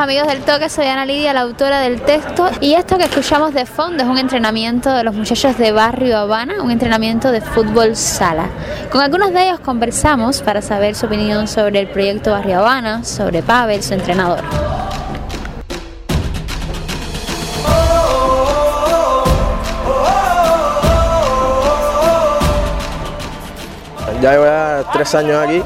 amigos del toque? Soy Ana Lidia, la autora del texto. Y esto que escuchamos de fondo es un entrenamiento de los muchachos de Barrio Habana, un entrenamiento de fútbol sala. Con algunos de ellos conversamos para saber su opinión sobre el proyecto Barrio Habana, sobre Pavel, su entrenador. Ya llevo tres años aquí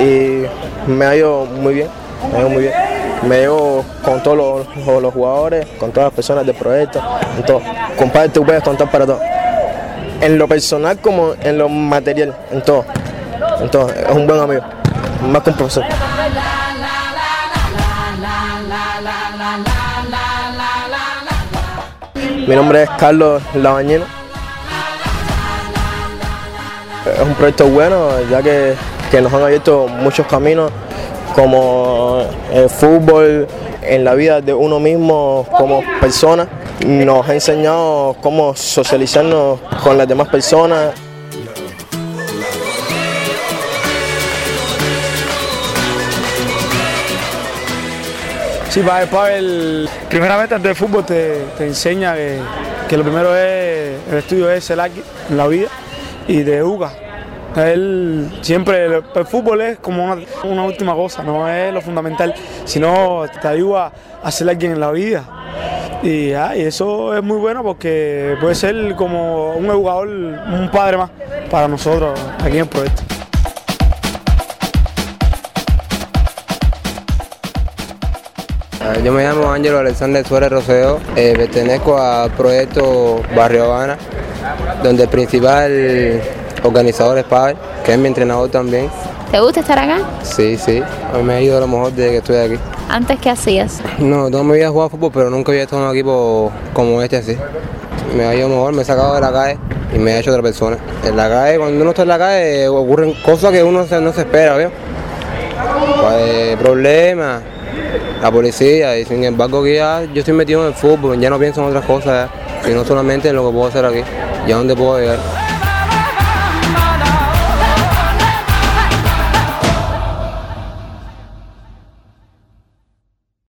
y me ha ido muy bien, me ha ido muy bien. Me llevo con todos los, jugadores, con todas las personas del proyecto, en todo. Compadre, tú puedes contar para todo. En lo personal como en lo material, en todo. En todo. Es un buen amigo, más que un profesor. Mi nombre es Carlos Labañino. Es un proyecto bueno, ya que, que nos han abierto muchos caminos como el fútbol, en la vida de uno mismo como persona. Nos ha enseñado cómo socializarnos con las demás personas. Sí, Pavel, primeramente antes del fútbol te, enseña que, lo primero es, el estudio es el aquí en la vida y de UGA, él siempre, el, fútbol es como una, última cosa, no es lo fundamental, sino te ayuda a ser alguien en la vida. Y, eso es muy bueno porque puede ser como un jugador, un padre más para nosotros aquí en el proyecto. Ah, yo me llamo Ángelo Alexander Suárez Roseo, eh, pertenezco al proyecto Barrio Habana, donde el principal organizador es Pavel, que es mi entrenador también. ¿Te gusta estar acá? Sí, sí. A mí me ha ido a lo mejor desde que estoy aquí. ¿Antes qué hacías? No, no me había jugado fútbol, pero nunca había estado en un equipo como este así. Me ha ido mejor, me he sacado de la calle y me ha hecho otra persona. En la calle, cuando uno está en la calle, ocurren cosas que uno no se espera, ¿veo? Pues, problemas, la policía, y sin embargo que ya yo estoy metido en el fútbol, ya no pienso en otras cosas, sino solamente en lo que puedo hacer aquí y a dónde puedo llegar.